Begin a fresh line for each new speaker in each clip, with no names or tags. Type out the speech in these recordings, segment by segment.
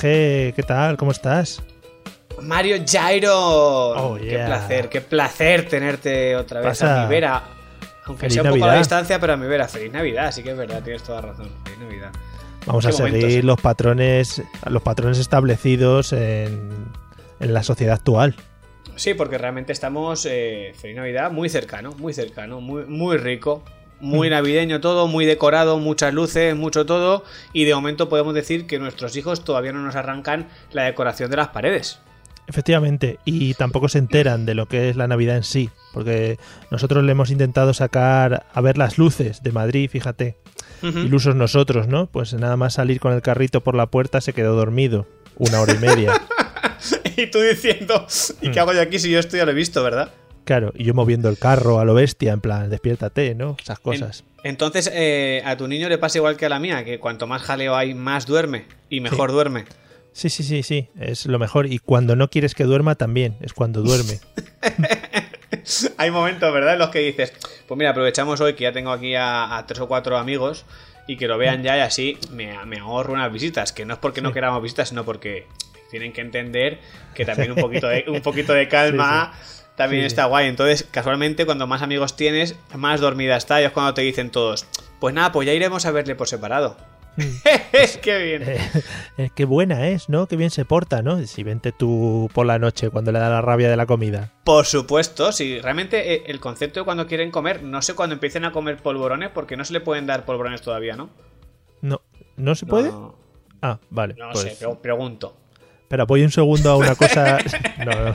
¿Qué tal? ¿Cómo estás?
Mario Jairo.
Oh,
Qué placer, qué placer tenerte otra vez
Pasa.
a mi vera. Aunque
Feliz
sea un poco a la distancia, pero a mi vera. Feliz Navidad, sí que es verdad, tienes toda razón. Feliz Navidad.
Vamos a seguir
momentos.
los patrones, los patrones establecidos en, en la sociedad actual.
Sí, porque realmente estamos, eh, Feliz Navidad, muy cercano, muy cercano, muy, muy rico. Muy navideño todo, muy decorado, muchas luces, mucho todo. Y de momento podemos decir que nuestros hijos todavía no nos arrancan la decoración de las paredes.
Efectivamente, y tampoco se enteran de lo que es la Navidad en sí, porque nosotros le hemos intentado sacar a ver las luces de Madrid, fíjate,
Ujú.
ilusos nosotros, ¿no? Pues nada más salir con el carrito por la puerta se quedó dormido, una hora y media.
y tú diciendo, ¿y
Mm.
qué hago yo aquí si yo esto ya lo he visto, verdad?
Claro, y yo moviendo el carro a lo bestia, en plan, despiértate, ¿no? Esas cosas.
Entonces, eh, a tu niño le pasa igual que a la mía, que cuanto más jaleo hay, más duerme y mejor duerme.
Sí, sí, sí, sí, es lo mejor. Y cuando no quieres que duerma también, es cuando duerme.
hay momentos, ¿verdad?, en los que dices, pues mira, aprovechamos hoy que ya tengo aquí a, a tres o cuatro amigos y que lo vean ya y así me, me ahorro unas visitas, que no es porque no
Sí.
queramos visitas, sino porque tienen que entender que también un poquito de, un poquito de calma también
Sí,
está guay. Entonces, casualmente, cuando más amigos tienes, más dormida está y es cuando te dicen todos, pues nada, pues ya iremos a verle por separado. ¡Qué bien!
Eh, qué buena es, ¿no? Qué bien se porta, ¿no? Si vente tú por la noche cuando le da la rabia de la comida.
Por supuesto, si realmente eh, el concepto de cuando quieren comer, no sé cuando empiecen a comer polvorones, porque no se le pueden dar polvorones todavía, ¿no?
No, ¿no se puede?
No,
Ah, vale.
no
pues,
sé, pre- pregunto.
Espera, voy un segundo a una cosa. No, no.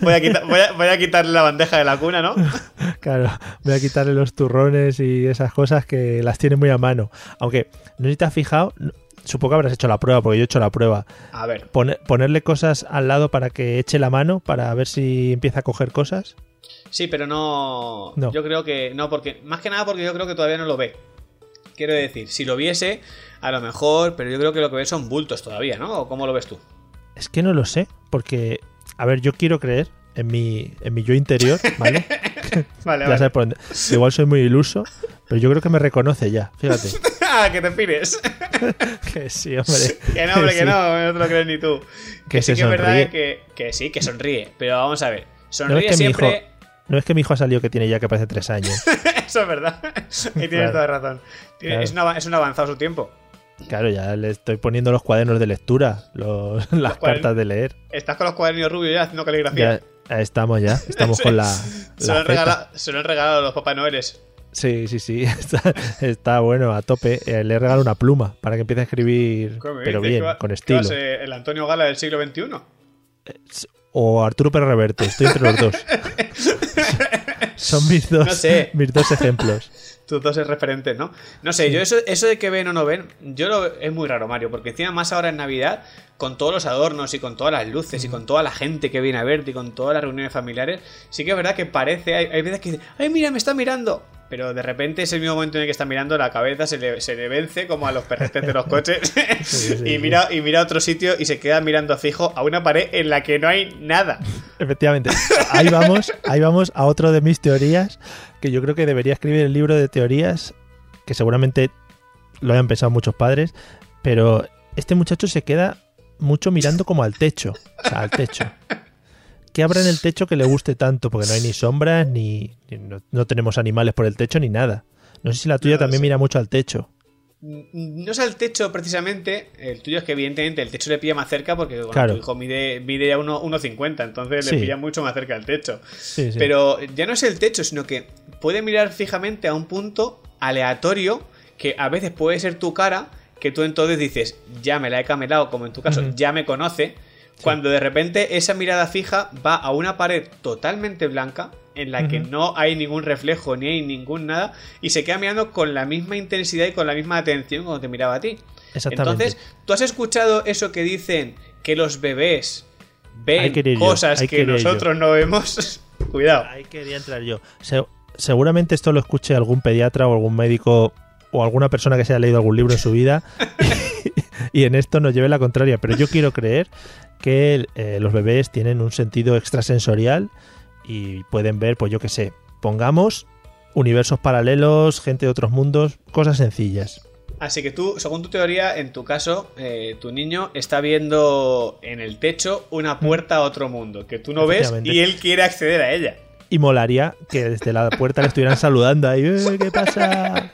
Voy a, quitar- voy, a, voy a quitarle la bandeja de la cuna, ¿no?
Claro, voy a quitarle los turrones y esas cosas que las tiene muy a mano. Aunque, no sé si te has fijado, supongo que habrás hecho la prueba, porque yo he hecho la prueba.
A ver,
Pone- ponerle cosas al lado para que eche la mano, para ver si empieza a coger cosas.
sí, pero no,
No.
Yo creo que no, porque más que nada porque yo creo que todavía no lo ve. Quiero decir, si lo viese, a lo mejor, pero yo creo que lo que ve son bultos todavía, ¿no? ¿O cómo lo ves tú?
Es que no lo sé, porque, a ver, yo quiero creer en mi, en mi yo interior, ¿vale?
Vale,
ya sabes por dónde. Igual soy muy iluso, pero yo creo que me reconoce ya, fíjate.
¡Ah, que te pires!
que sí, hombre.
Que no, hombre, que
sí.
no, no te lo crees ni tú.
Que
Que sí que es verdad que, que sí, que sonríe. Pero vamos a ver,
No
sonríe
es que mi hijo,
siempre.
no es que mi hijo ha salido que tiene ya que parece tres años.
Eso es verdad. Ahí tienes
Claro.
toda razón. Tiene-
Claro.
es, una- es un avanzado su tiempo.
Claro, ya le estoy poniendo los cuadernos de lectura, los- las
cuadernos.
cartas de leer.
Estás con los cuadernillos rubios ya haciendo caligrafía.
Ya estamos ya, estamos con la,
se,
la
lo han regalado, se lo han regalado los Papá Noeles.
Sí, sí, sí, está, está bueno, a tope. Eh, le he regalado una pluma para que empiece a escribir,
¿Qué me
pero bien,
¿Qué va-
con estilo.
el Antonio Gala del siglo XXI.
O Arturo Pérez Reverte, estoy entre los dos. Son mis dos,
No sé.
mis dos ejemplos.
Tus dos referentes, ¿no? No sé, yo eso, eso de que ven o no ven, yo lo, es muy raro, Mario, porque encima más ahora en Navidad, con todos los adornos y con todas las luces y con toda la gente que viene a verte y con todas las reuniones familiares, sí que es verdad que parece, hay, hay veces que ¡ay, mira, me está mirando! Pero de repente es el mismo momento en el que está mirando, la cabeza se le, se le vence como a los perretes de los coches
sí,
y,
sí.
mira, y mira a otro sitio y se queda mirando fijo a una pared en la que no hay nada.
Efectivamente. Ahí vamos, ahí vamos a otro de mis teorías, que yo creo que debería escribir el libro de teorías, que seguramente lo hayan pensado muchos padres, pero este muchacho se queda mucho mirando como al techo, o sea, al techo. ¿Qué habrá en el techo que le guste tanto? Porque no hay ni sombras, ni, ni- no, no tenemos animales por el techo, ni nada. No sé si la tuya
No
también mira mucho al techo.
no es al techo precisamente, el tuyo es que evidentemente el techo le pilla más cerca porque bueno,
Claro.
tu hijo mide, mide ya uno- 1,50, entonces
Sí.
le pilla mucho más cerca del techo.
Sí.
Pero ya no es el techo, sino que puede mirar fijamente a un punto aleatorio que a veces puede ser tu cara, que tú entonces dices, ya me la he camelado, como en tu caso, ya me conoce, cuando de repente esa mirada fija va a una pared totalmente blanca, en la que no hay ningún reflejo ni hay ningún nada, y se queda mirando con la misma intensidad y con la misma atención cuando te miraba a ti.
Exactamente.
Entonces, ¿tú has escuchado eso que dicen que los bebés ven
yo,
cosas que
yo.
nosotros no vemos? Cuidado.
Ahí quería entrar yo. Se- seguramente esto lo escuche algún pediatra o algún médico o alguna persona que se haya leído algún libro en su vida y en esto nos lleve la contraria. Pero yo quiero creer que eh, los bebés tienen un sentido extrasensorial y pueden ver, pues yo qué sé, pongamos universos paralelos, gente de otros mundos, cosas sencillas.
Así que tú, según tu teoría, en tu caso, eh, tu niño está viendo en el techo una puerta a otro mundo que tú no ves y él quiere acceder a ella.
Y molaría que desde la puerta le estuvieran saludando ahí, "Eh, ¿qué pasa?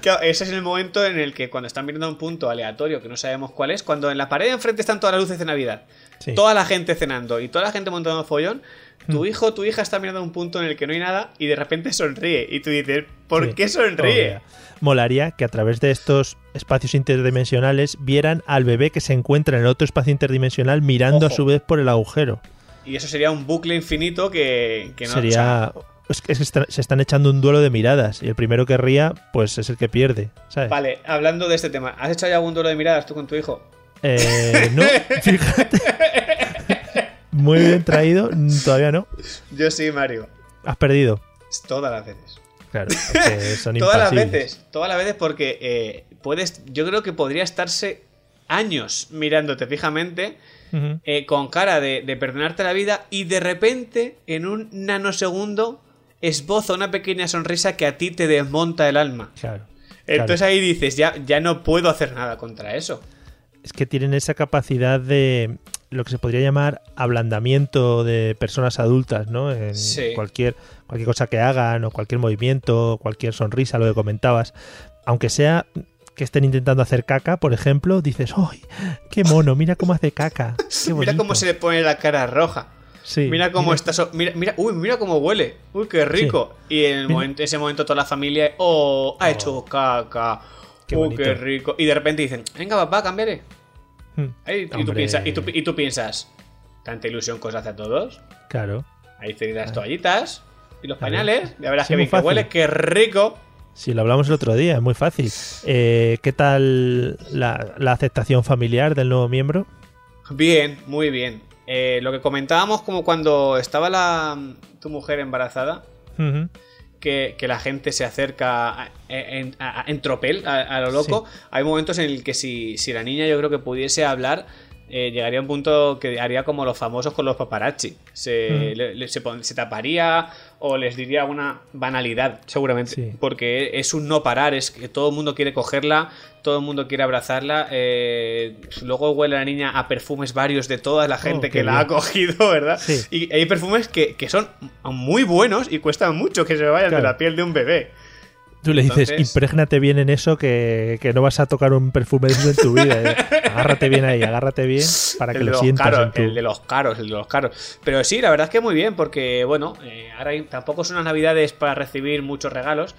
Claro, ese es el momento en el que cuando están mirando a un punto aleatorio que no sabemos cuál es, cuando en la pared de enfrente están todas las luces de Navidad,
Sí.
toda la gente cenando y toda la gente montando follón, tu hijo o tu hija está mirando un punto en el que no hay nada y de repente sonríe. Y tú dices, ¿por
Sí.
qué sonríe?
Molaría que a través de estos espacios interdimensionales vieran al bebé que se encuentra en otro espacio interdimensional mirando a su vez por el agujero.
Y eso sería un bucle infinito que, que no o sea,
Sería. Es que se están echando un duelo de miradas y el primero que ría, pues es el que pierde, ¿sabes?
Vale, hablando de este tema, ¿has hecho ya algún duelo de miradas tú con tu hijo?
Eh, no, fíjate. Muy bien traído, todavía no.
Yo sí, Mario.
Has perdido.
Todas las veces.
Claro, son
Todas las veces. Todas las veces porque eh, puedes. Yo creo que podría estarse años mirándote fijamente. Eh, con cara de, de perdonarte la vida y de repente, en un nanosegundo, esboza una pequeña sonrisa que a ti te desmonta el alma.
Claro.
Entonces
claro.
ahí dices, ya, ya no puedo hacer nada contra eso.
es que tienen esa capacidad de lo que se podría llamar ablandamiento de personas adultas, ¿no? En
Sí.
cualquier, cualquier cosa que hagan o cualquier movimiento, cualquier sonrisa, lo que comentabas. Aunque sea que estén intentando hacer caca, por ejemplo, dices, ¡ay, qué mono! Mira cómo hace caca. Qué
Mira cómo
bonito".
se le pone la cara roja.
Sí,
mira cómo está. so- mira, mira, uy, mira cómo huele. Uy, qué rico. Y en el momento, ese momento toda la familia, oh, ha
Oh.
hecho caca.
Qué
uy,
bonito.
qué rico. Y de repente dicen, venga, papá, cambiaré.
Hmm,
y, tú piensas, y, tú, y tú piensas, tanta ilusión que os hace a todos.
Claro.
Ahí tenéis las toallitas y los pañales. Ya verás
Sí,
que bien que huele, qué rico.
Si lo hablamos el otro día, es muy fácil. Eh, ¿Qué tal la, la aceptación familiar del nuevo miembro?
Bien, muy bien. Eh, lo que comentábamos como cuando estaba la, tu mujer embarazada, que, que la gente se acerca a- en, a- en tropel, a, a lo loco. Hay momentos en el que si, si la niña yo creo que pudiese hablar, eh, llegaría a un punto que haría como los famosos con los paparazzi. Se,
Mm.
le- le- se, taparía o les diría una banalidad, seguramente.
Sí.
Porque es un no parar, es que todo el mundo quiere cogerla, todo el mundo quiere abrazarla. eh, luego huele la niña a perfumes varios de toda la gente
Oh, qué
que la
bien.
ha cogido, ¿verdad?
Sí.
Y hay perfumes que, que son muy buenos y cuestan mucho que se vayan de
Claro.
la piel de un bebé.
Tú le dices,
Entonces-
imprégnate bien en eso que, que no vas a tocar un perfume en tu vida. eh. Agárrate bien ahí, agárrate bien para que
el,
lo sientas
caros,
en tu...
el de los caros, el de los caros. Pero sí, la verdad es que muy bien, porque bueno, eh, ahora tampoco son unas navidades para recibir muchos regalos.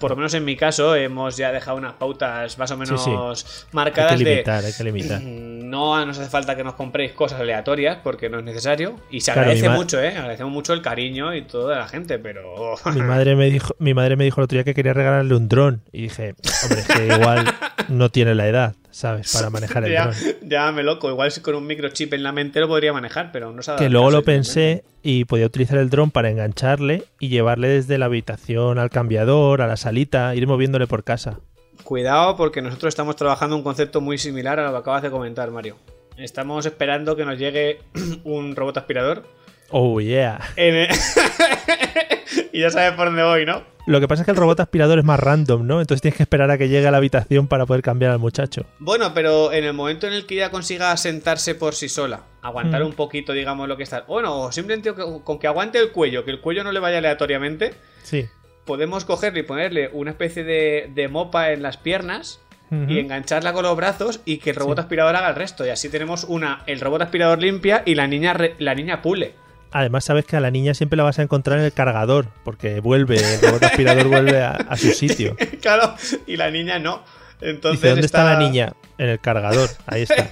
Por lo menos en mi caso, hemos ya dejado unas pautas más o menos
sí.
marcadas
Hay que
de.
limitar, hay que limitar.
No nos hace falta que nos compréis cosas aleatorias porque no es necesario. Y se agradece mucho, ¿eh? Agradecemos mucho el cariño y todo de la gente, pero.
Mi madre me dijo, mi madre me dijo el otro día que quería regalarle un dron y dije, hombre, es que igual no tiene la edad, ¿sabes? Para manejar el
ya,
dron.
ya me loco. Igual si con un microchip en la mente lo podría manejar, pero no dado
Que luego lo pensé y podía utilizar el dron para engancharle y llevarle desde la habitación al cambiador, a la salita, ir moviéndole por casa.
Cuidado porque nosotros estamos trabajando un concepto muy similar a lo que acabas de comentar, Mario. Estamos esperando que nos llegue un robot aspirador.
Oh, yeah.
el- y ya sabes por dónde voy, ¿no?
Lo que pasa es que el robot aspirador es más random, ¿no? Entonces tienes que esperar a que llegue a la habitación para poder cambiar al muchacho.
Bueno, pero en el momento en el que ella consiga sentarse por sí sola, aguantar
Mm.
un poquito, digamos, lo que está. Bueno, o simplemente con que aguante el cuello, que el cuello no le vaya aleatoriamente,
Sí.
podemos cogerle y ponerle una especie de, de mopa en las piernas y engancharla con los brazos y que el robot aspirador haga el resto. Y así tenemos una, el robot aspirador limpia y la niña, re- la niña pule.
Además, sabes que a la niña siempre la vas a encontrar en el cargador, porque vuelve, el robot aspirador vuelve a, a su sitio.
claro, y la niña no. Entonces
Dice, ¿dónde está... la niña? En el cargador, ahí está.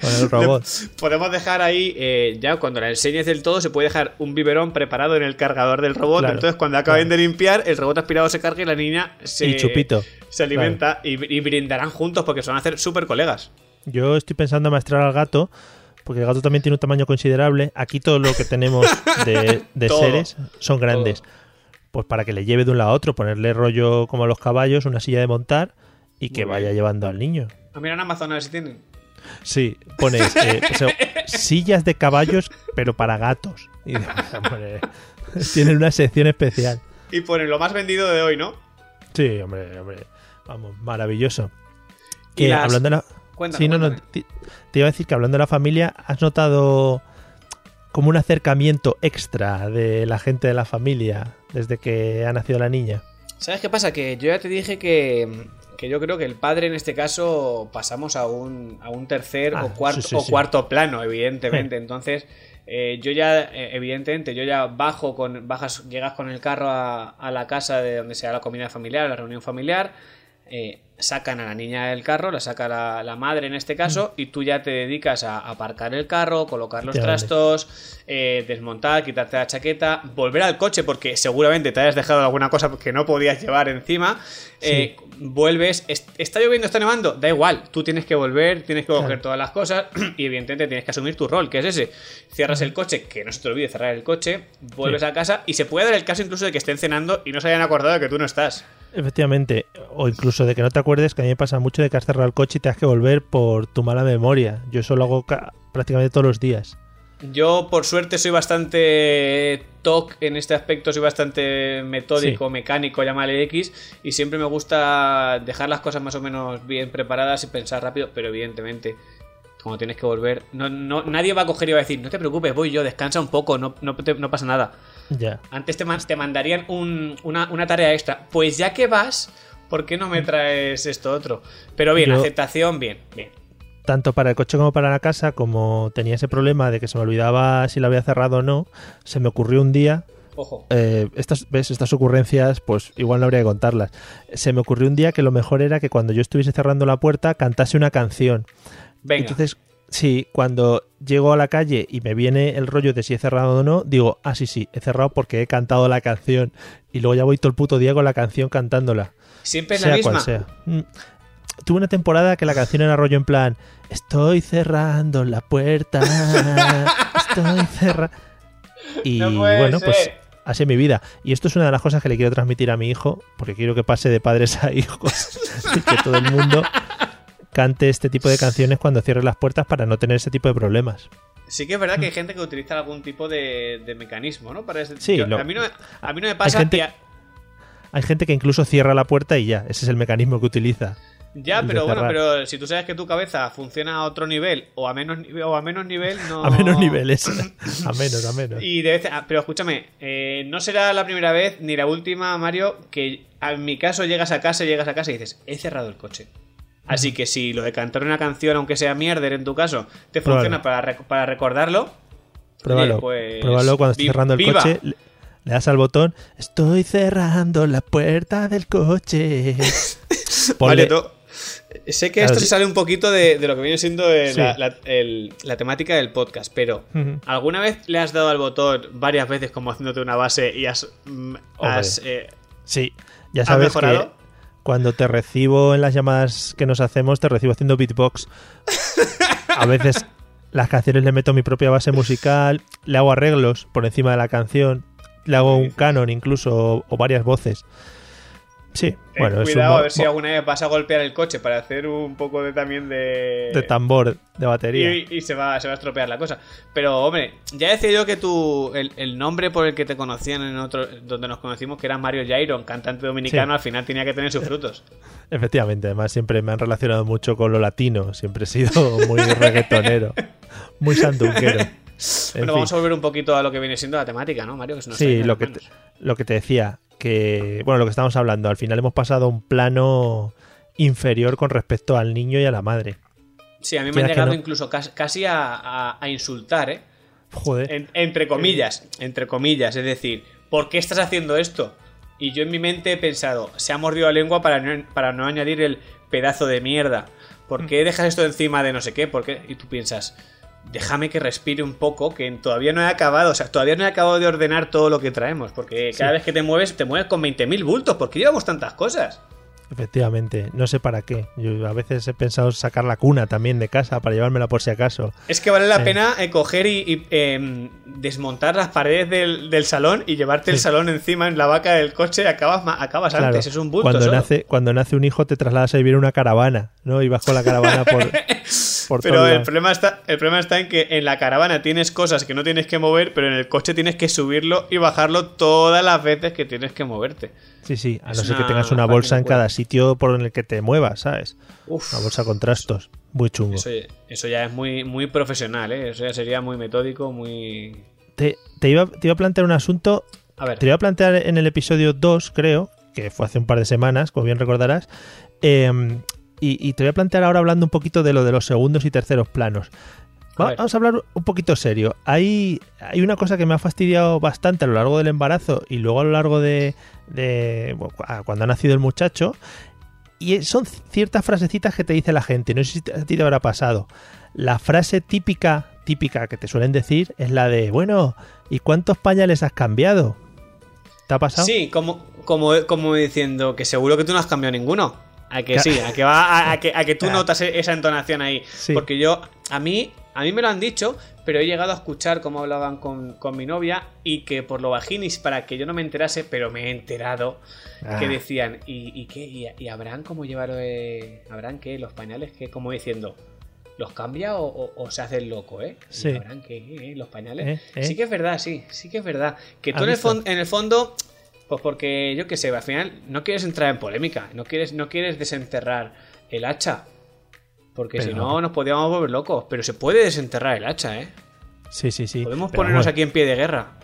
Con el robot.
Podemos dejar ahí, eh, ya cuando la enseñes del todo, se puede dejar un biberón preparado en el cargador del robot.
Claro,
Entonces, cuando acaben de limpiar, el robot aspirador se carga y la niña se,
Y chupito.
se alimenta y, y brindarán juntos porque se van a hacer súper colegas.
Yo estoy pensando en maestrar al gato, porque el gato también tiene un tamaño considerable. Aquí todo lo que tenemos de, seres son grandes. Pues para que le lleve de un lado a otro, ponerle rollo como a los caballos, una silla de montar y que
Muy
vaya
bien.
llevando al niño.
A mirar en Amazon a ver si tienen.
Sí, pones eh, o sea, sillas de caballos, pero para gatos. Y hombre, tienen una sección especial.
Y ponen lo más vendido de hoy, ¿no?
Sí, hombre, hombre. Vamos, maravilloso.
Y
Que
las-
hablando de la...
Cuéntame,
Sí, no, no, te, te iba a decir que hablando de la familia, ¿has notado como un acercamiento extra de la gente de la familia desde que ha nacido la niña?
¿Sabes qué pasa? Que yo ya te dije que, que yo creo que el padre en este caso pasamos a un, a un tercer
Ah,
o, cuarto,
sí, sí,
o cuarto plano, evidentemente. Entonces, eh, yo ya, eh, evidentemente, yo ya bajo con, bajas, llegas con el carro a, a la casa de donde sea la comida familiar, la reunión familiar. Eh, sacan a la niña del carro, la saca la, la madre en este caso, y tú ya te dedicas a aparcar el carro, colocar los trastos, eh, desmontar, quitarte la chaqueta, volver al coche porque seguramente te hayas dejado alguna cosa que no podías llevar encima. eh, vuelves, est- está lloviendo, está nevando, da igual, tú tienes que volver, tienes que coger
Claro.
todas las cosas y evidentemente tienes que asumir tu rol, que es ese. Cierras el coche, que no se te olvide cerrar el coche, vuelves
Sí.
a casa y se puede dar el caso incluso de que estén cenando y no se hayan acordado de que tú no estás.
Efectivamente, o incluso de que no te acuerdes, que a mí me pasa mucho de que has cerrado el coche y te has que volver por tu mala memoria. Yo eso lo hago ca- prácticamente todos los días.
Yo, por suerte, soy bastante TOC en este aspecto, soy bastante metódico,
Sí.
mecánico, llámale X, y siempre me gusta dejar las cosas más o menos bien preparadas y pensar rápido, pero evidentemente, como tienes que volver, no, no, nadie va a coger y va a decir, no te preocupes, voy yo, descansa un poco, no, no, te- no pasa nada. Antes te, te mandarían un- una, una tarea extra. Pues ya que vas, ¿por qué no me traes esto otro? Pero bien,
Yo-
aceptación, bien, bien.
Tanto para el coche como para la casa, como tenía ese problema de que se me olvidaba si la había cerrado o no, se me ocurrió un día
Ojo.
eh, estas, ¿ves? Estas ocurrencias, pues igual no habría que contarlas. Se me ocurrió un día que lo mejor era que cuando yo estuviese cerrando la puerta cantase una canción.
Venga.
Entonces, sí, cuando llego a la calle y me viene el rollo de si he cerrado o no, digo, ah, sí, sí, he cerrado porque he cantado la canción. Y luego ya voy todo el puto día con la canción cantándola.
Siempre es
sea
la misma.
cual sea. Mm. Tuve una temporada que la canción era rollo en plan, estoy cerrando la puerta, estoy cerrando... Y
No
bueno, pues así es mi vida. Y esto es una de las cosas que le quiero transmitir a mi hijo, porque quiero que pase de padres a hijos y que todo el mundo cante este tipo de canciones cuando cierre las puertas para no tener ese tipo de problemas.
Sí que es verdad que hay gente que utiliza algún tipo de, de mecanismo, ¿no? Para ese-
Sí,
yo-
lo-
a, mí no, me- a mí no me pasa
gente-
que
Hay gente que incluso cierra la puerta y ya, ese es el mecanismo que utiliza.
Ya, pero bueno, pero si tú sabes que tu cabeza funciona a otro nivel o a menos nivel o a menos nivel, no.
A menos niveles. A menos, a menos.
Y de vez- ah, pero escúchame, eh, no será la primera vez ni la última, Mario, que en mi caso llegas a casa, llegas a casa y dices, he cerrado el coche. Así que si lo de cantar una canción, aunque sea mierder en tu caso, te
Pruébalo.
funciona para, rec- para recordarlo,
Pruébalo.
Oye, pues,
Pruébalo cuando estés cerrando el
viva.
coche. Le, le das al botón. Estoy cerrando la puerta del coche.
Vale, to- Sé que
Claro,
esto se sale un poquito de, de lo que viene siendo eh,
Sí.
la, la- el- la temática del podcast, pero. ¿alguna vez le has dado al botón varias veces como haciéndote una base y has... mm, has, eh,
Sí, ya
¿Has
sabes
mejorado?
Cuando te recibo en las llamadas que nos hacemos, te recibo haciendo beatbox. A veces las canciones le meto mi propia base musical, le hago arreglos por encima de la canción, le hago un canon incluso o varias voces. Sí,
ten
bueno,
cuidado a ver si alguna vez vas a golpear el coche para hacer un poco de también de...
de tambor, de batería.
y, y se, va, se va a estropear la cosa. Pero, hombre, ya decía yo que tu, el, el nombre por el que te conocían en otro, donde nos conocimos, que era Mario Jairon, cantante dominicano,
Sí.
al final tenía que tener sus frutos.
Efectivamente, además siempre me han relacionado mucho con lo latino, siempre he sido muy reggaetonero, muy santunquero. En
bueno, vamos a volver un poquito a lo que viene siendo la temática, ¿no, Mario? Que se nos está
Sí, lo que, te, lo que te decía. que, bueno, lo que estamos hablando, al final hemos pasado a un plano inferior con respecto al niño y a la madre.
Sí, a mí me han llegado
no.
incluso casi, casi a, a- a insultar, ¿eh?
Joder.
En- entre comillas, entre comillas, es decir, ¿por qué estás haciendo esto? Y yo en mi mente he pensado, se ha mordido la lengua para no, para no añadir el pedazo de mierda. ¿Por qué dejas esto encima de no sé qué? ¿Por qué? Y tú piensas, déjame que respire un poco, que todavía no he acabado, o sea, todavía no he acabado de ordenar todo lo que traemos, porque cada
Sí.
vez que te mueves, te mueves con 20.000 bultos, ¿por qué llevamos tantas cosas?
Efectivamente, no sé para qué. Yo a veces he pensado sacar la cuna también de casa para llevármela por si acaso.
Es que vale la
Sí.
pena eh, coger y, y, em, desmontar las paredes del, del salón y llevarte el salón encima en la vaca del coche y acabas, acabas
Claro,
antes. Es un bulto
cuando
solo.
nace cuando nace un hijo te trasladas a vivir en una caravana, ¿no? Y vas con la caravana por, por
Pero el problema, está, el problema está en que en la caravana tienes cosas que no tienes que mover, pero en el coche tienes que subirlo y bajarlo todas las veces que tienes que moverte.
Sí, sí, a
es
no ser que tengas una bolsa en cada sitio por el que te muevas, ¿sabes?
Uf,
Una bolsa con trastos. Muy chungo.
eso, eso ya es muy, muy profesional, ¿eh? Eso ya sería muy metódico, muy...
Te, te iba, te iba a plantear un asunto
A ver,
Te iba a plantear en el episodio 2, creo, que fue hace un par de semanas, como bien recordarás. eh, y, y te voy a plantear ahora hablando un poquito de lo de los segundos y terceros planos. Va- vamos a hablar un poquito serio. Hay, hay una cosa que me ha fastidiado bastante a lo largo del embarazo y luego a lo largo de, de- bueno, cuando ha nacido el muchacho. Y son ciertas frasecitas que te dice la gente. No sé si a ti te habrá pasado. La frase típica, típica que te suelen decir es la de, bueno, ¿y cuántos pañales has cambiado? ¿Te ha pasado?
Sí, como, como, como diciendo que seguro que tú no has cambiado ninguno. A que sí, a que va, a, a que, a que tú notas e- esa entonación ahí.
Sí.
Porque yo, a mí, a mí me lo han dicho, pero he llegado a escuchar cómo hablaban con, con mi novia y que por lo bajinis, para que yo no me enterase, pero me he enterado,
Ah.
que decían, ¿y, y qué? ¿Y, y habrán cómo llevar, eh, habrán qué? Los pañales, que Como diciendo, ¿los cambia o, o- o se hace el loco, eh? ¿Y
Sí.
¿Habrán qué? eh, ¿Los pañales?
Eh, eh.
Sí que es verdad, sí, sí que es verdad. Que
¿Has
tú en el, en el fondo, pues porque yo qué sé, al final no quieres entrar en polémica, no quieres, no quieres desenterrar el hacha. Porque
Pero-
si no nos podíamos volver locos. Pero se puede desenterrar el hacha, ¿eh?
Sí, sí, sí.
Podemos
Pero
ponernos
vamos,
aquí en pie de guerra.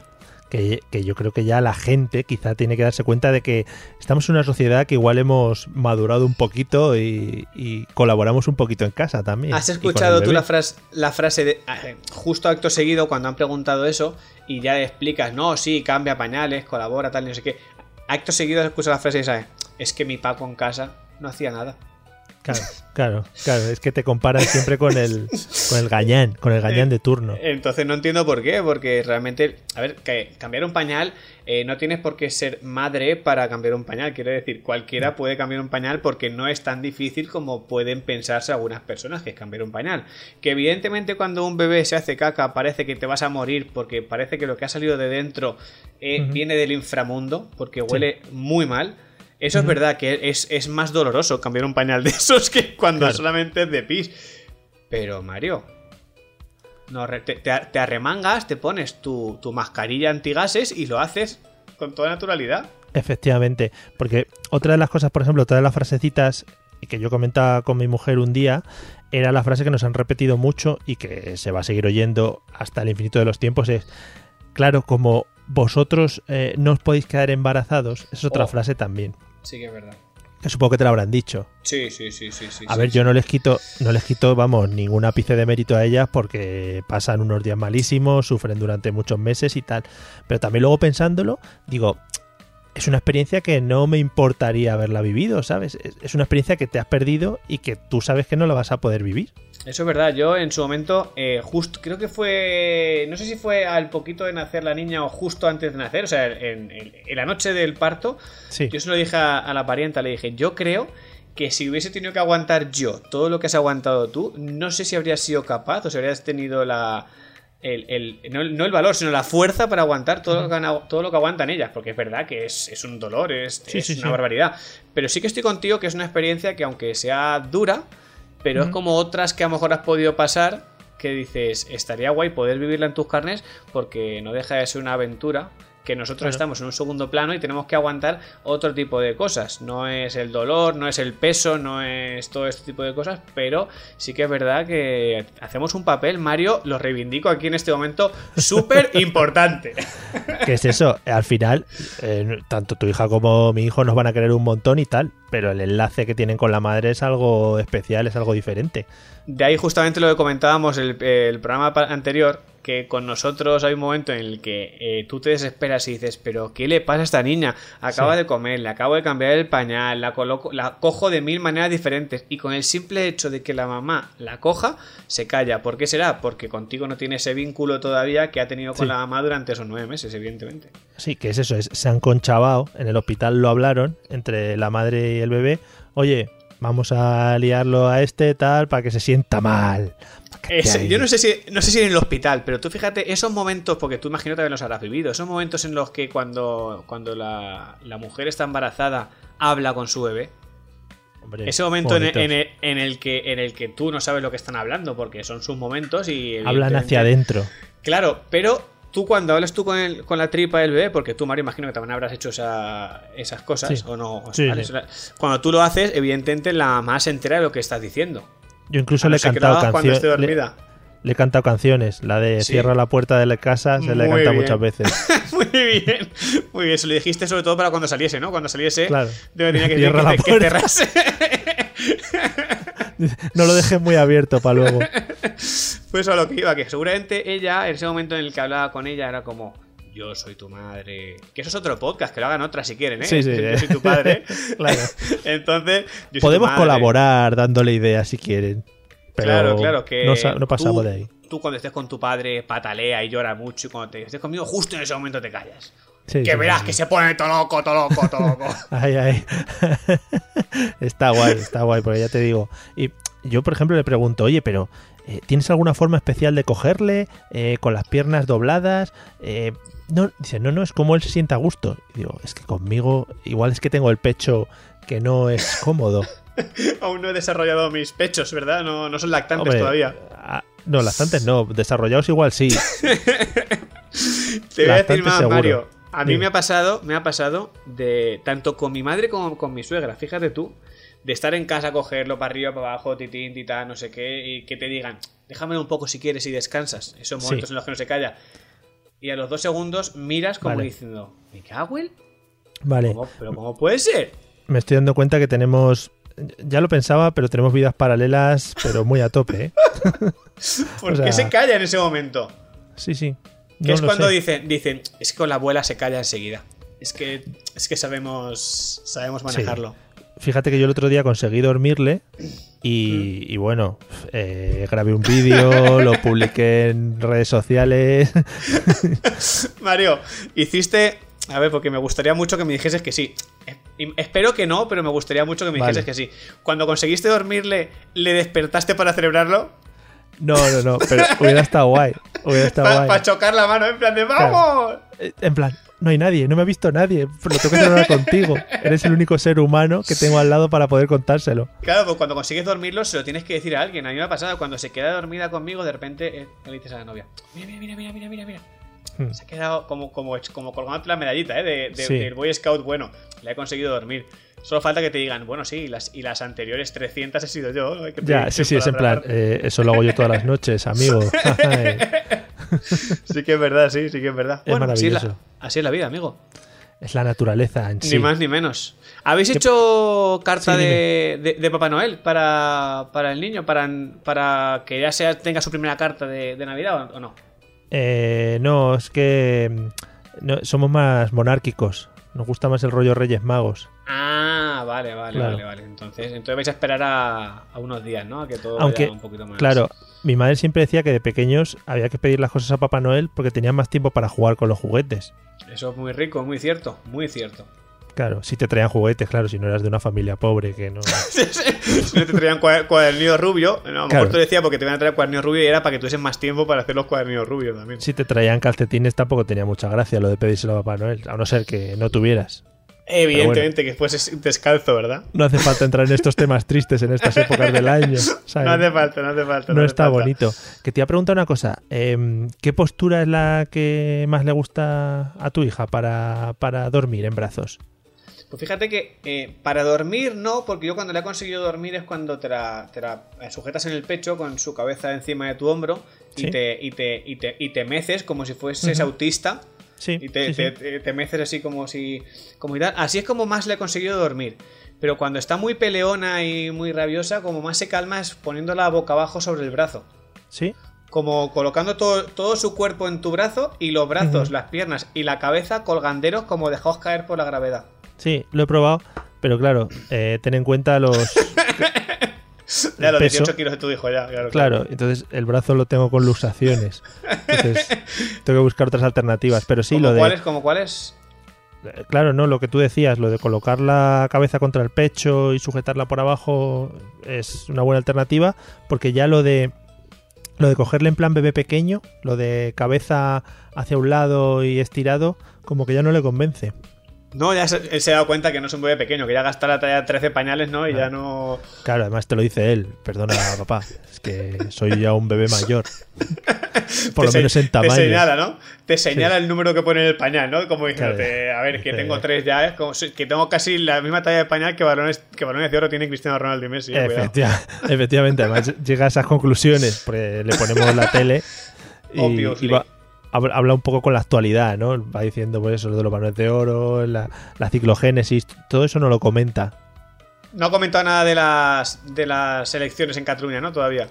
Que, que yo creo que ya la gente quizá tiene que darse cuenta de que estamos en una sociedad que igual hemos madurado un poquito y, y colaboramos un poquito en casa también.
¿Has
Y
escuchado tú la frase, la frase de eh, justo acto seguido cuando han preguntado eso y ya explicas, no, sí, cambia pañales, colabora, tal, y no sé qué. Acto seguido has escuchado la frase esa, de, es que mi Paco en casa no hacía nada.
Claro, claro, claro. Es que te comparan siempre con el, con el gañán, con el gañán de turno.
Entonces no entiendo por qué, porque realmente, a ver, que cambiar un pañal eh, no tienes por qué ser madre para cambiar un pañal. Quiero decir, cualquiera puede cambiar un pañal porque no es tan difícil como pueden pensarse algunas personas que es cambiar un pañal. Que evidentemente cuando un bebé se hace caca parece que te vas a morir porque parece que lo que ha salido de dentro eh, viene del inframundo porque huele muy mal. Eso es verdad que es, es más doloroso cambiar un pañal de esos que cuando
Claro.
solamente es de pis. Pero Mario, no, te arremangas, te pones tu, tu mascarilla antigases y lo haces con toda naturalidad.
Efectivamente, porque otra de las cosas, por ejemplo, otra de las frasecitas que yo comentaba con mi mujer un día, era la frase que nos han repetido mucho y que se va a seguir oyendo hasta el infinito de los tiempos, es, claro, como vosotros eh, no os podéis quedar embarazados, es otra
Oh.
frase también,
Sí que es verdad.
que supongo que te la habrán dicho.
Sí, sí, sí, sí. sí
A
sí,
ver,
sí.
yo no les quito, no les quito, vamos, ningún ápice de mérito a ellas porque pasan unos días malísimos, sufren durante muchos meses y tal. Pero también luego pensándolo, digo, es una experiencia que no me importaría haberla vivido, ¿sabes? Es, una experiencia que te has perdido y que tú sabes que no la vas a poder vivir.
Eso es verdad. Yo en su momento, eh, justo, creo que fue. No sé si fue al poquito de nacer la niña o justo antes de nacer, o sea, en, en- en la noche del parto.
Sí,
Yo se lo dije a, a la parienta, le dije, yo creo que si hubiese tenido que aguantar yo todo lo que has aguantado tú, no sé si habrías sido capaz o si habrías tenido la... El, el- no, el- no el valor, sino la fuerza para aguantar todo, lo que, todo lo que aguantan ellas, porque es verdad que es, es un dolor, es,
Sí,
es
sí,
una
sí.
barbaridad. Pero sí que estoy contigo que es una experiencia que aunque sea dura, pero es como otras que a lo mejor has podido pasar, que dices, estaría guay poder vivirla en tus carnes, porque no deja de ser una aventura que nosotros estamos en un segundo plano y tenemos que aguantar otro tipo de cosas. No es el dolor, no es el peso, no es todo este tipo de cosas, pero sí que es verdad que hacemos un papel, Mario, lo reivindico aquí en este momento, súper importante.
¿Qué es eso? Al final, eh, tanto tu hija como mi hijo nos van a querer un montón y tal, pero el enlace que tienen con la madre es algo especial, es algo diferente.
De ahí justamente lo que comentábamos el, el programa anterior, que con nosotros hay un momento en el que eh, tú te desesperas y dices, pero ¿qué le pasa a esta niña? Acaba de comer, le acabo de cambiar el pañal, la, coloco, la cojo de mil maneras diferentes y con el simple hecho de que la mamá la coja, se calla. ¿Por qué será? Porque contigo no tiene ese vínculo todavía que ha tenido con la mamá durante esos nueve meses, evidentemente.
Sí, que es eso, es, se han conchabado, en el hospital lo hablaron entre la madre y el bebé, oye, vamos a liarlo a este tal para que se sienta mal
yo no sé, si, no sé si en el hospital, pero tú fíjate, esos momentos, porque tú imagino también los habrás vivido, esos momentos en los que cuando, cuando la, mujer está embarazada habla con su bebé. ese momento en, el, que, en el que tú no sabes lo que están hablando, porque son sus momentos y...
Hablan hacia adentro.
Claro, pero tú cuando hablas tú con, el, con la tripa del bebé, porque tú, Mario, imagino que también habrás hecho esas cosas, o no. Cuando tú lo haces, evidentemente la más entera de lo que estás diciendo.
Yo incluso le he cantado canciones. Le, he cantado canciones. La de Cierra la puerta de la casa se le he cantado muchas veces.
muy bien. Muy bien. Se lo dijiste sobre todo para cuando saliese, ¿no? Cuando saliese. Claro. Tenía que,
Cierra la que, cerrase. no lo dejes muy abierto para luego.
Pues a lo que iba, que seguramente ella, en ese momento en el que hablaba con ella, era como yo soy tu madre. Que eso es otro podcast, que lo hagan otras si quieren, ¿eh?
Sí, sí.
Yo soy tu padre. claro. Entonces,
podemos colaborar dándole ideas si quieren. Pero
claro, claro, que
no, pasamos de ahí.
Tú cuando estés con tu padre patalea y llora mucho y cuando te estés conmigo justo en ese momento te callas. que verás que se pone todo loco, todo loco, todo loco.
ay, ay. está guay, está guay, porque ya te digo. Y yo, por ejemplo, le pregunto, oye, pero eh, ¿tienes alguna forma especial de cogerle? Eh, ¿Con las piernas dobladas? Eh, no, dice, no, no, es como él se sienta a gusto. Y digo, es que conmigo, igual es que tengo el pecho que no es cómodo.
Aún no he desarrollado mis pechos, ¿verdad? No, no son lactantes todavía.
Ah, no, lactantes no, desarrollados igual sí.
Te voy a decir más, Mario. A mí me ha pasado, me ha pasado de tanto con mi madre como con mi suegra, fíjate tú, de estar en casa, cogerlo para arriba, para abajo, titín, titán, no sé qué, y que te digan, déjame un poco si quieres y descansas. Esos momentos en los que no se calla y a los dos segundos miras como diciendo, ¿me cago
Vale.
¿Pero cómo puede ser?
Me estoy dando cuenta que tenemos. Ya lo pensaba, pero tenemos vidas paralelas, pero muy a tope, ¿eh?
¿Por qué se calla en ese momento?
Sí, sí.
que es cuando dicen, dicen, es que con la abuela se calla enseguida. Es que, es que sabemos, sabemos manejarlo.
Fíjate que yo el otro día conseguí dormirle y, bueno, eh, grabé un vídeo, lo publiqué en redes sociales.
Mario, hiciste. A ver, porque me gustaría mucho que me dijeses que sí. Espero que no, pero me gustaría mucho que me dijeses que sí. Cuando conseguiste dormirle, ¿le despertaste para celebrarlo?
No, no, no, pero hubiera estado guay. Hubiera estado guay.
Para chocar la mano, en plan de ¡vamos!
Eh, en plan, no hay nadie, no me ha visto nadie, lo tengo que celebrar contigo. Eres el único ser humano que tengo al lado para poder contárselo.
Claro, pues cuando consigues dormirlo se lo tienes que decir a alguien. A mí me ha pasado, cuando se queda dormida conmigo, de repente eh, a la novia, mira, mira, mira, mira, mira, mira. Hmm. Se ha quedado como, como, como colgando la medallita, ¿eh? De, de, del Boy Scout bueno. Le he conseguido dormir. Solo falta que te digan, bueno, sí, y las, y las anteriores 300 he sido yo.
ya, sí, sí, es en plan, eh, eso lo hago yo todas las noches, amigo.
sí que es verdad, sí, sí que es verdad.
Es maravilloso.
Así es, la, vida, amigo.
Es la naturaleza en
sí. Ni más ni menos. ¿Habéis hecho carta de, de, Papá Noel para, para el niño? Para, para que ya sea, tenga su primera carta de, Navidad o, no?
Eh, no, es que mm, no, somos más monárquicos. Nos gusta más el rollo Reyes Magos.
Ah, vale, vale, vale, vale. Entonces, entonces vais a esperar a, unos días, ¿no? A que todo vaya un poquito más.
Claro, mi madre siempre decía que de pequeños había que pedir las cosas a Papá Noel porque tenían más tiempo para jugar con los juguetes.
Eso es muy rico, muy cierto, muy cierto.
Claro, si te traían juguetes, claro, si no eras de una familia pobre que no.
si no te traían cuadernillo rubio, a lo mejor te decía porque te iban a traer cuadernillo rubio y era para que tuviesen más tiempo para hacer los cuadernillos rubios también.
Si te traían calcetines tampoco tenía mucha gracia lo de pedírselo a Papá Noel, a no ser que no tuvieras.
Evidentemente que fuese descalzo, ¿verdad?
No hace falta entrar en estos temas tristes en estas épocas del año.
No hace falta, no hace falta.
No,
hace
está
falta.
bonito. Que te iba a preguntar una cosa. em, ¿Qué postura es la que más le gusta a tu hija para, para dormir en brazos?
Pues fíjate que eh, para dormir no, porque yo cuando le he conseguido dormir es cuando te la, te la, sujetas en el pecho con su cabeza encima de tu hombro y, te, y, te, y, te, y te meces como si fueses autista.
Sí,
Y te,
sí, sí.
te- te- meces así como si. Como. Así es como más le he conseguido dormir. Pero cuando está muy peleona y muy rabiosa, como más se calma es poniéndola boca abajo sobre el brazo.
¿Sí?
Como colocando todo, todo su cuerpo en tu brazo y los brazos, las piernas y la cabeza colganderos como dejaos caer por la gravedad.
Sí, lo he probado. Pero claro, eh, ten en cuenta los...
Ya los
peso.
18 kilos de tu hijo, ya. Claro.
Claro, entonces el brazo lo tengo con luxaciones. Entonces tengo que buscar otras alternativas. Pero sí,
¿Como
lo de...
cuáles? ¿Como cuáles?
Eh, Claro, no, lo que tú decías, lo de colocar la cabeza contra el pecho y sujetarla por abajo es una buena alternativa, porque ya lo de lo de cogerle en plan bebé pequeño, lo de cabeza hacia un lado y estirado, como que ya no le convence.
No, ya se, él se ha dado cuenta que no es un bebé pequeño, que ya gasta la talla 13 pañales, ¿no? Y ya no.
Claro, además te lo dice él, perdona papá, es que soy ya un bebé mayor. Por
Te
lo
se-
menos en tamaño.
Te señala, ¿no? Te señala el número que pone en el pañal, ¿no? Como diciéndote,
Claro.
a ver, que tengo tres ya, como si- que tengo casi la misma talla de pañal que balones, que balones de oro tiene Cristiano Ronaldo y Messi. eh.
Efectiva- efectivamente, además llega a esas conclusiones, porque le ponemos la tele y,
Obviously.
y va- hab- habla un poco con la actualidad, ¿no? Va diciendo pues eso de los balones de oro, la, la ciclogénesis, todo eso no lo comenta.
No ha comentado nada de las, de las elecciones en Cataluña, ¿no? Todavía.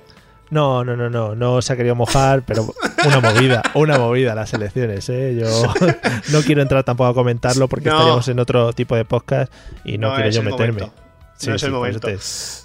No, no, no, no, no se ha querido mojar, pero una movida, una movida las elecciones, ¿eh? Yo no quiero entrar tampoco a comentarlo porque
No.
estaríamos en otro tipo de podcast y no,
No
quiero yo meterme.
No es el momento.
te-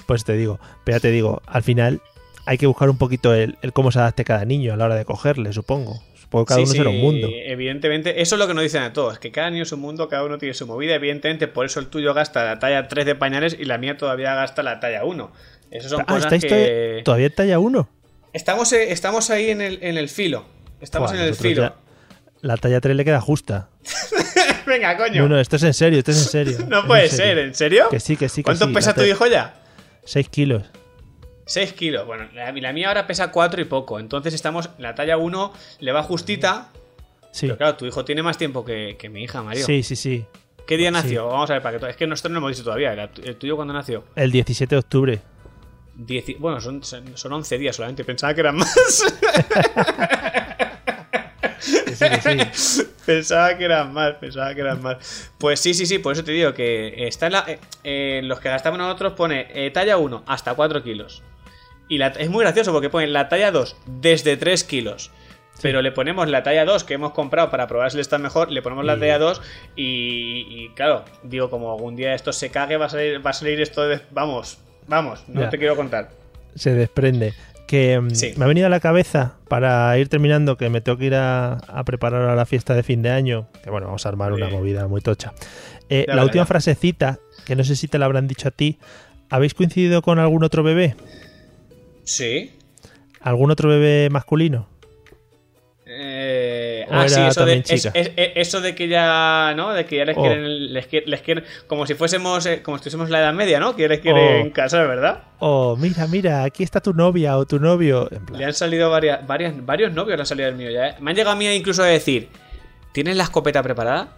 pues te digo, pero ya te digo, al final hay que buscar un poquito el, el cómo se adapte cada niño a la hora de cogerle, supongo. Supongo que cada
Sí,
uno
sí,
será un mundo.
Evidentemente, eso es lo que nos dicen a todos, que cada niño es un mundo, cada uno tiene su movida. Evidentemente, por eso el tuyo gasta la talla 3 de pañales y la mía todavía gasta la talla 1. Esas son
Ah,
cosas
¿estáis
que...
todavía, en talla 1?
Estamos, eh, estamos ahí en el, en el filo. Estamos en el filo.
ya- La talla 3 le queda justa.
Venga, coño.
No, no, esto es en serio, esto es en serio.
No puede
en serio.
ser, ¿en serio?
Que sí, que sí, que
¿Cuánto
sí,
pesa tu hijo ya?
6 kilos.
6 kilos. Bueno, la, la mía ahora pesa 4 y poco. Entonces estamos. La talla 1 le va justita.
Sí.
Pero claro, tu hijo tiene más tiempo que, que mi hija, Mario.
Sí, sí, sí.
¿Qué día nació? Vamos a ver, para que Es que nosotros no hemos dicho todavía. ¿El, tuyo cuándo nació?
El 17 de octubre.
Dieci- Bueno, son, son son 11 días solamente. Pensaba que eran más.
Que sí, que sí.
pensaba que eran más. Pensaba que eran más. Pues sí, sí, sí. Por eso te digo que está en la. eh, eh, los que gastamos nosotros pone eh, talla 1 hasta 4 kilos. Y la- es muy gracioso porque pone la talla 2 desde 3 kilos. Pero le ponemos la talla 2 que hemos comprado para probar si le está mejor, le ponemos la
Y-
talla 2 y, y claro, digo, como algún día esto se cague, va a salir, va a salir esto de... Vamos, vamos, no
Ya.
te quiero contar.
Se desprende. Que mm,
Sí.
me ha venido a la cabeza para ir terminando que me tengo que ir a, a preparar a la fiesta de fin de año. Que bueno, vamos a armar una movida muy tocha. Eh, la
verás,
última frasecita, que no sé si te la habrán dicho a ti. ¿Habéis coincidido con algún otro bebé?
Sí.
¿Algún otro bebé masculino?
Eh,
¿O
ah, sí, eso de, es- eso de que ya, ¿no? De que ya les
Oh.
quieren, les, quieren, les quieren- como si fuésemos, eh, como si la Edad Media, ¿no? Que les quieren
Oh.
casar, ¿verdad?
Oh, mira, mira, aquí está tu novia o tu novio. En plan,
Le han salido varias, varias, varios novios le han salido al mío ya, ¿eh? Me han llegado a mí incluso a decir, ¿tienes la escopeta preparada?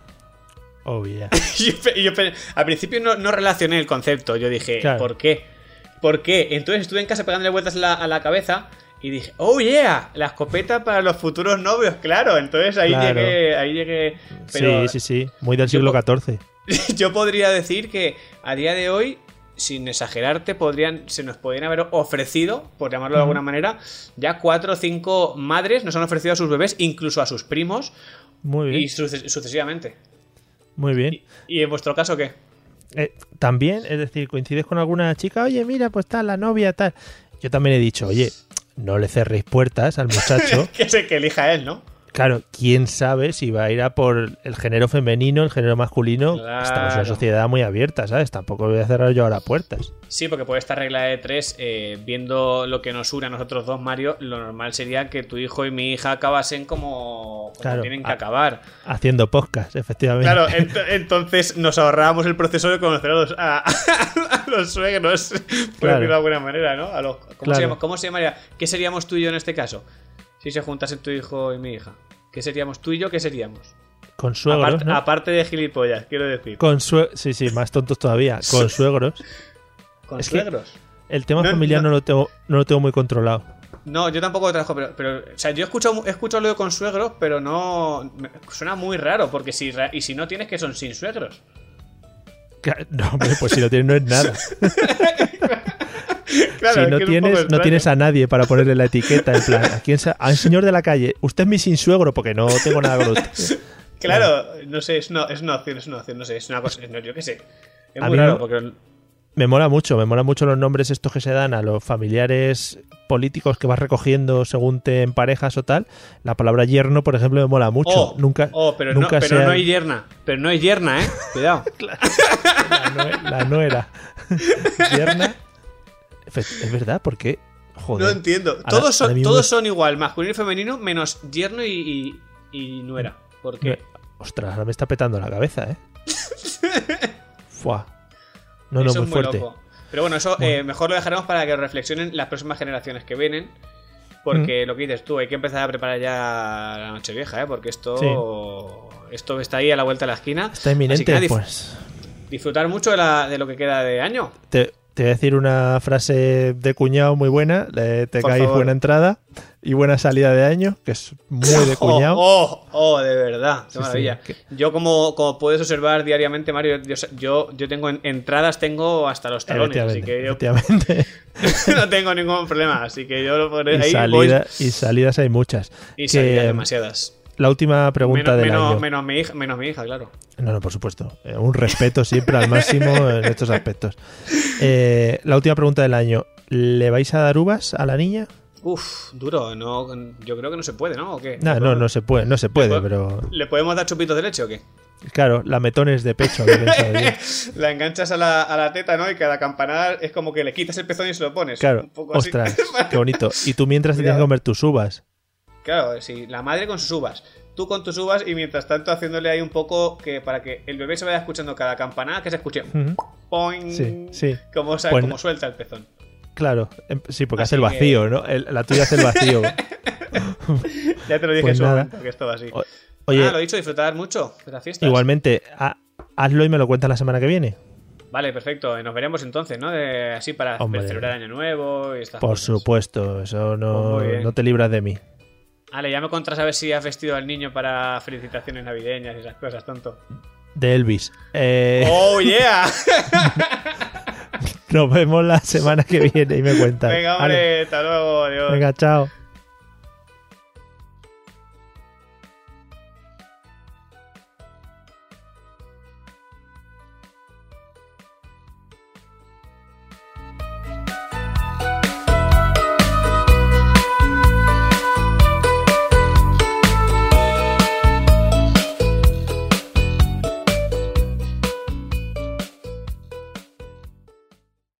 oh, yeah.
Yo al principio no, no relacioné el concepto. Yo dije,
Claro.
¿por qué? ¿Por qué? Entonces estuve en casa pegándole vueltas a la, a la cabeza y dije, oh yeah, la escopeta para los futuros novios, claro. Entonces ahí
Claro.
llegué, ahí llegué. Pero
Sí, sí, sí. Muy del siglo XIV.
yo podría decir que a día de hoy, sin exagerarte, podrían, se nos podrían haber ofrecido, por llamarlo de alguna manera, ya cuatro o cinco madres nos han ofrecido a sus bebés, incluso a sus primos,
Muy bien.
y suce- sucesivamente.
Muy bien.
¿Y en vuestro caso qué?
Eh, también, es decir, coincides con alguna chica, oye, mira, pues tal, la novia, tal. Yo también he dicho, oye, no le cerréis puertas al muchacho.
que sé que elija él, ¿no?
Claro, quién sabe si va a ir a por el género femenino, el género masculino.
Claro.
Estamos en una sociedad muy abierta, ¿sabes? Tampoco voy a cerrar yo ahora puertas.
Sí, porque por esta regla de tres, eh, viendo lo que nos une a nosotros dos, Mario, lo normal sería que tu hijo y mi hija acabasen como, tienen que acabar.
Haciendo podcast, efectivamente.
Claro, ent- entonces nos ahorrábamos el proceso de conocer a los, a, a los suegros, por
Claro.
decirlo de alguna manera, ¿no? A los, ¿cómo,
Claro.
se llama- ¿Cómo se llamaría? ¿Qué seríamos tú y yo en este caso? Si se juntasen tu hijo y mi hija. ¿Qué seríamos tú y yo? ¿Qué seríamos?
Con suegros,
aparte,
¿no?
aparte de gilipollas, quiero decir.
Con Sí, sí, más tontos todavía. Con suegros.
¿Con
es
suegros?
El tema
No,
familiar
no.
no. lo tengo, no lo tengo muy controlado.
No, yo tampoco lo trabajo, pero, pero. O sea, yo he escuchado, he escuchado lo de con suegros, pero no. Suena muy raro, porque si. Y si no tienes que son sin suegros.
No, hombre, pues si no tienes no es nada.
Claro,
si no tienes, no tienes a nadie para ponerle la etiqueta, en plan, ¿a quién se- a un señor de la calle, usted es mi sin suegro, porque no tengo nada con usted.
Claro, no sé, es una, es una opción, es una opción, no sé, es una cosa. No, yo qué sé. Es
A
muy
mí
raro,
no-
porque.
Me mola mucho, me mola mucho los nombres estos que se dan a los familiares políticos que vas recogiendo según te emparejas o tal. La palabra yerno, por ejemplo, me mola mucho.
Oh,
nunca,
oh, pero,
nunca
no, pero
sea-
no hay yerna. Pero no hay yerna, ¿eh? Cuidado.
la, nue- la nuera. Yerna. Es verdad, ¿por qué? Joder.
No entiendo.
Ahora-
todos, son,
mismo
todos son igual, masculino y femenino, menos yerno y, y, y nuera. ¿Por qué?
Ostras, ahora me está petando la cabeza, ¿eh? Fua. No, no,
Eso
muy fuerte.
loco. Pero bueno, eso eh, mejor lo dejaremos para que reflexionen las próximas generaciones que vienen.
Mm.
Porque lo que dices tú, hay que empezar a preparar ya la noche vieja, ¿eh? Porque esto, esto está ahí a la vuelta de la esquina.
Está
Así
inminente,
que dif-
pues.
disfrutar mucho de, la- de lo que queda de año.
Te, te voy a decir una frase de cuñado muy buena. le- te
Por
caes
favor.
buena entrada y buena salida de año, que es muy de cuñado.
Oh, oh, oh, de verdad, qué
Sí,
maravilla.
sí,
Yo, como, como puedes observar diariamente, Mario, yo, yo, tengo en- entradas, tengo hasta los talones, así que yo
efectivamente.
no tengo ningún problema. Así que yo lo pondré
Y,
ahí.
salida-
voy-
y salidas hay muchas.
y
Que,
salidas demasiadas.
La última pregunta
Menos,
del
menos,
año.
menos mi hija, menos mi hija, claro.
No, no, por supuesto. Eh, un respeto siempre al máximo en estos aspectos. Eh, la última pregunta del año. ¿Le vais a dar uvas a la niña?
Uf, duro, no, yo creo que no se puede, ¿no? ¿O qué?
No, no, no se puede, no se puede, pero
¿Le podemos dar chupitos de leche o qué?
claro, la metones de pecho.
La enganchas a la, a la teta, ¿no? Y cada campanada es como que le quitas el pezón y se lo pones.
Claro,
Un poco así.
ostras, qué bonito. Y tú mientras te tienes que comer tus uvas.
Claro, sí, la madre con sus uvas. Tú con tus uvas y mientras tanto haciéndole ahí un poco que para que el bebé se vaya escuchando cada campanada que se escuche.
Ujú.
Poing,
Sí, sí.
Como,
Pues
como suelta el pezón.
Claro, em- sí, porque hace el
que-
vacío, ¿no? El- la tuya hace el vacío.
Ya te lo dije
Pues
en su
nada.
momento, que esto va así.
O- Oye,
ah, lo he dicho, disfrutar mucho de las fiestas.
igualmente, ha- hazlo y me lo cuentas la semana que viene.
Vale, perfecto. Nos veremos entonces, ¿no? De, así para
Hombre.
celebrar Año Nuevo y estas
Por
cosas.
supuesto, eso no,
Pues
no te libras de mí.
Vale, ya me contarás a ver si has vestido al niño para felicitaciones navideñas y esas cosas, tonto.
De Elvis. Eh,
¡Oh, yeah!
Nos vemos la semana que viene y me cuentas.
Venga,
Vale.
hasta luego, adiós.
Venga, chao.